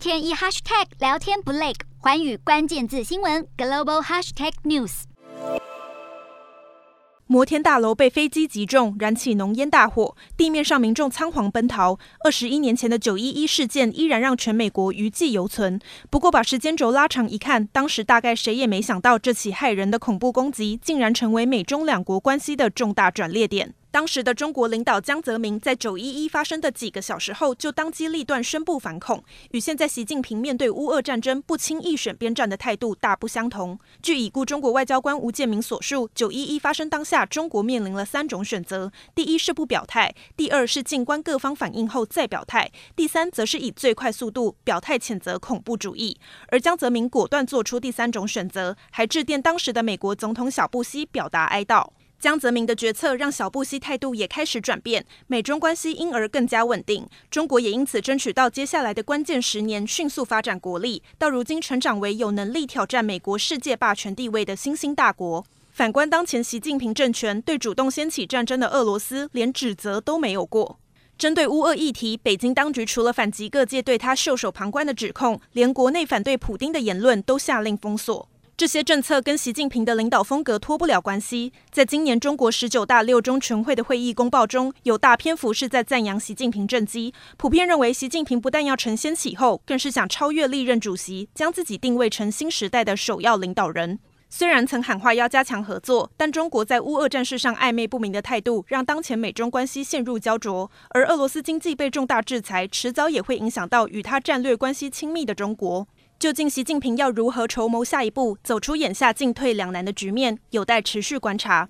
天一 hashtag 聊天不累，寰宇关键字新闻 global hashtag news。摩天大楼被飞机击中，燃起浓烟大火，地面上民众仓皇奔逃。二十一年前的九一一事件依然让全美国余悸犹存。不过，把时间轴拉长一看，当时大概谁也没想到，这起骇人的恐怖攻击竟然成为美中两国关系的重大转捩点。当时的中国领导江泽民在九一一发生的几个小时后就当机立断宣布反恐，与现在习近平面对乌俄战争不轻易选边站的态度大不相同。据已故中国外交官吴建民所述，九一一发生当下，中国面临了三种选择：第一是不表态，第二是静观各方反应后再表态，第三则是以最快速度表态谴责恐怖主义。而江泽民果断做出第三种选择，还致电当时的美国总统小布希表达哀悼。江泽民的决策让小布希态度也开始转变，美中关系因而更加稳定。中国也因此争取到接下来的关键十年迅速发展国力，到如今成长为有能力挑战美国世界霸权地位的新兴大国。反观当前习近平政权，对主动掀起战争的俄罗斯连指责都没有过。针对乌俄议题，北京当局除了反击各界对他袖手旁观的指控，连国内反对普丁的言论都下令封锁。这些政策跟习近平的领导风格脱不了关系。在今年中国十九大六中全会的会议公报中，有大篇幅是在赞扬习近平政绩，普遍认为习近平不但要承先启后，更是想超越历任主席，将自己定位成新时代的首要领导人。虽然曾喊话要加强合作，但中国在乌俄战事上暧昧不明的态度，让当前美中关系陷入焦灼。而俄罗斯经济被重大制裁，迟早也会影响到与他战略关系亲密的中国。究竟习近平要如何筹谋下一步，走出眼下进退两难的局面，有待持续观察。